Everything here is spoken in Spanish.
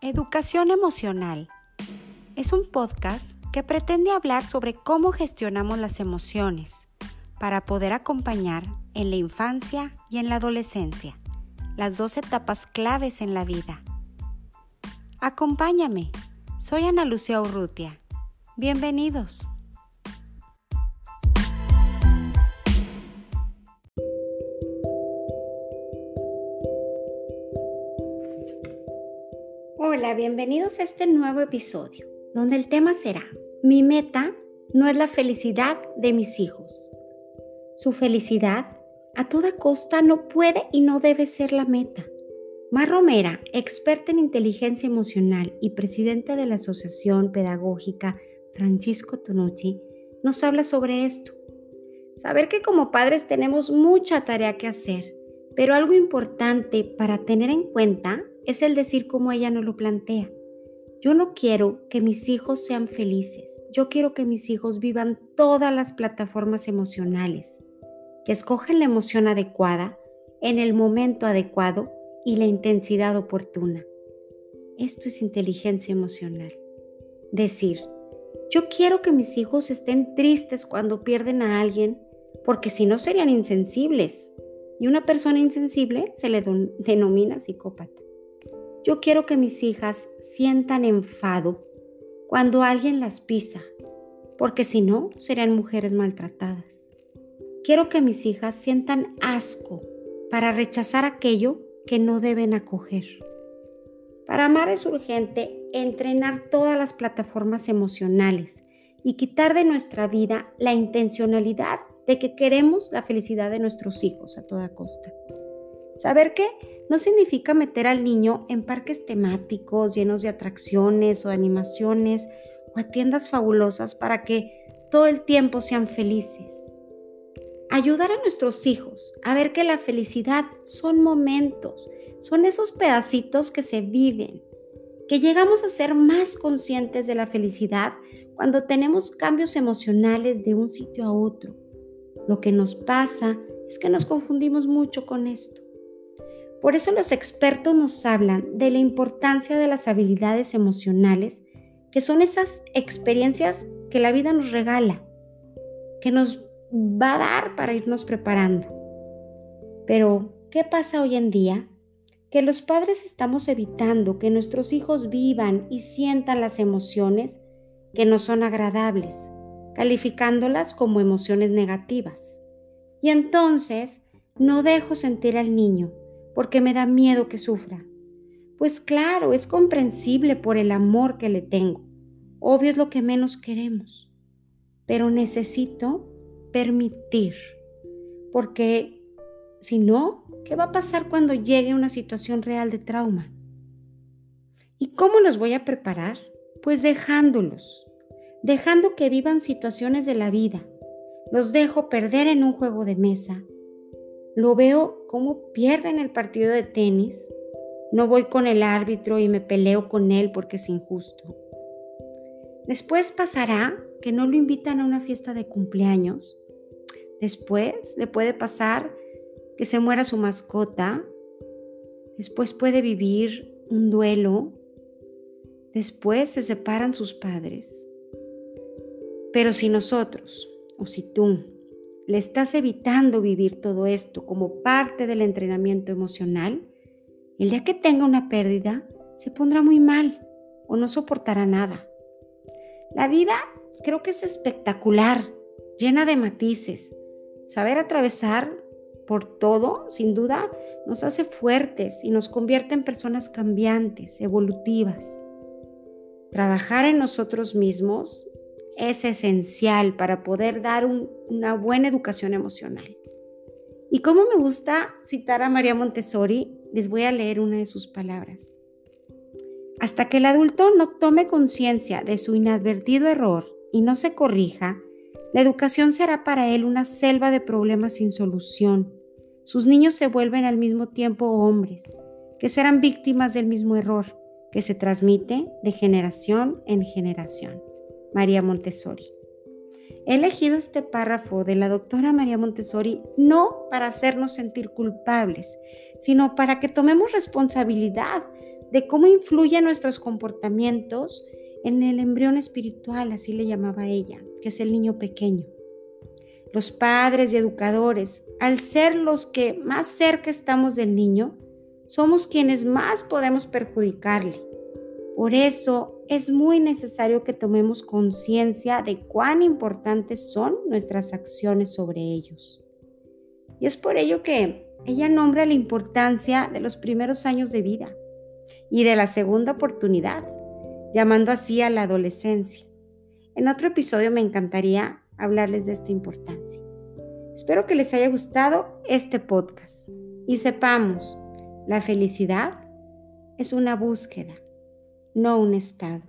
Educación Emocional es un podcast que pretende hablar sobre cómo gestionamos las emociones para poder acompañar en la infancia y en la adolescencia, las dos etapas claves en la vida. Acompáñame, soy Ana Lucía Urrutia. Bienvenidos. Bienvenidos a este nuevo episodio, donde el tema será, mi meta no es la felicidad de mis hijos. Su felicidad a toda costa no puede y no debe ser la meta. Mar Romera, experta en inteligencia emocional y presidenta de la Asociación Pedagógica Francisco Tonucci, nos habla sobre esto. Saber que como padres tenemos mucha tarea que hacer, pero algo importante para tener en cuenta es el decir como ella nos lo plantea. Yo no quiero que mis hijos sean felices, yo quiero que mis hijos vivan todas las plataformas emocionales, que escojan la emoción adecuada en el momento adecuado y la intensidad oportuna. Esto es inteligencia emocional. Decir, yo quiero que mis hijos estén tristes cuando pierden a alguien, porque si no serían insensibles. Y una persona insensible se le denomina psicópata. Yo quiero que mis hijas sientan enfado cuando alguien las pisa, porque si no, serán mujeres maltratadas. Quiero que mis hijas sientan asco para rechazar aquello que no deben acoger. Para amar es urgente entrenar todas las plataformas emocionales y quitar de nuestra vida la intencionalidad de que queremos la felicidad de nuestros hijos a toda costa. Saber que no significa meter al niño en parques temáticos llenos de atracciones o animaciones o a tiendas fabulosas para que todo el tiempo sean felices. Ayudar a nuestros hijos a ver que la felicidad son momentos, son esos pedacitos que se viven, que llegamos a ser más conscientes de la felicidad cuando tenemos cambios emocionales de un sitio a otro. Lo que nos pasa es que nos confundimos mucho con esto. Por eso los expertos nos hablan de la importancia de las habilidades emocionales, que son esas experiencias que la vida nos regala, que nos va a dar para irnos preparando. Pero, ¿qué pasa hoy en día? Que los padres estamos evitando que nuestros hijos vivan y sientan las emociones que no son agradables, calificándolas como emociones negativas. Y entonces no dejo sentir al niño porque me da miedo que sufra. Pues claro, es comprensible por el amor que le tengo. Obvio es lo que menos queremos. Pero necesito permitir, porque si no, ¿qué va a pasar cuando llegue una situación real de trauma? ¿Y cómo los voy a preparar? Pues dejándolos, dejando que vivan situaciones de la vida. Los dejo perder en un juego de mesa, lo veo como pierden el partido de tenis. No voy con el árbitro y me peleo con él porque es injusto. Después pasará que no lo invitan a una fiesta de cumpleaños. Después le puede pasar que se muera su mascota. Después puede vivir un duelo. Después se separan sus padres. Pero si nosotros, o si tú, le estás evitando vivir todo esto como parte del entrenamiento emocional, el día que tenga una pérdida se pondrá muy mal o no soportará nada. La vida creo que es espectacular, llena de matices. Saber atravesar por todo, sin duda, nos hace fuertes y nos convierte en personas cambiantes, evolutivas. Trabajar en nosotros mismos es esencial para poder dar una buena educación emocional. Y como me gusta citar a María Montessori, les voy a leer una de sus palabras. Hasta que el adulto no tome conciencia de su inadvertido error y no se corrija, la educación será para él una selva de problemas sin solución. Sus niños se vuelven al mismo tiempo hombres, que serán víctimas del mismo error, que se transmite de generación en generación. María Montessori. He elegido este párrafo de la doctora María Montessori no para hacernos sentir culpables, sino para que tomemos responsabilidad de cómo influyen nuestros comportamientos en el embrión espiritual, así le llamaba ella, que es el niño pequeño. Los padres y educadores, al ser los que más cerca estamos del niño, somos quienes más podemos perjudicarle. Por eso es muy necesario que tomemos conciencia de cuán importantes son nuestras acciones sobre ellos. Y es por ello que ella nombra la importancia de los primeros años de vida y de la segunda oportunidad, llamando así a la adolescencia. En otro episodio me encantaría hablarles de esta importancia. Espero que les haya gustado este podcast y sepamos, la felicidad es una búsqueda, no un estado.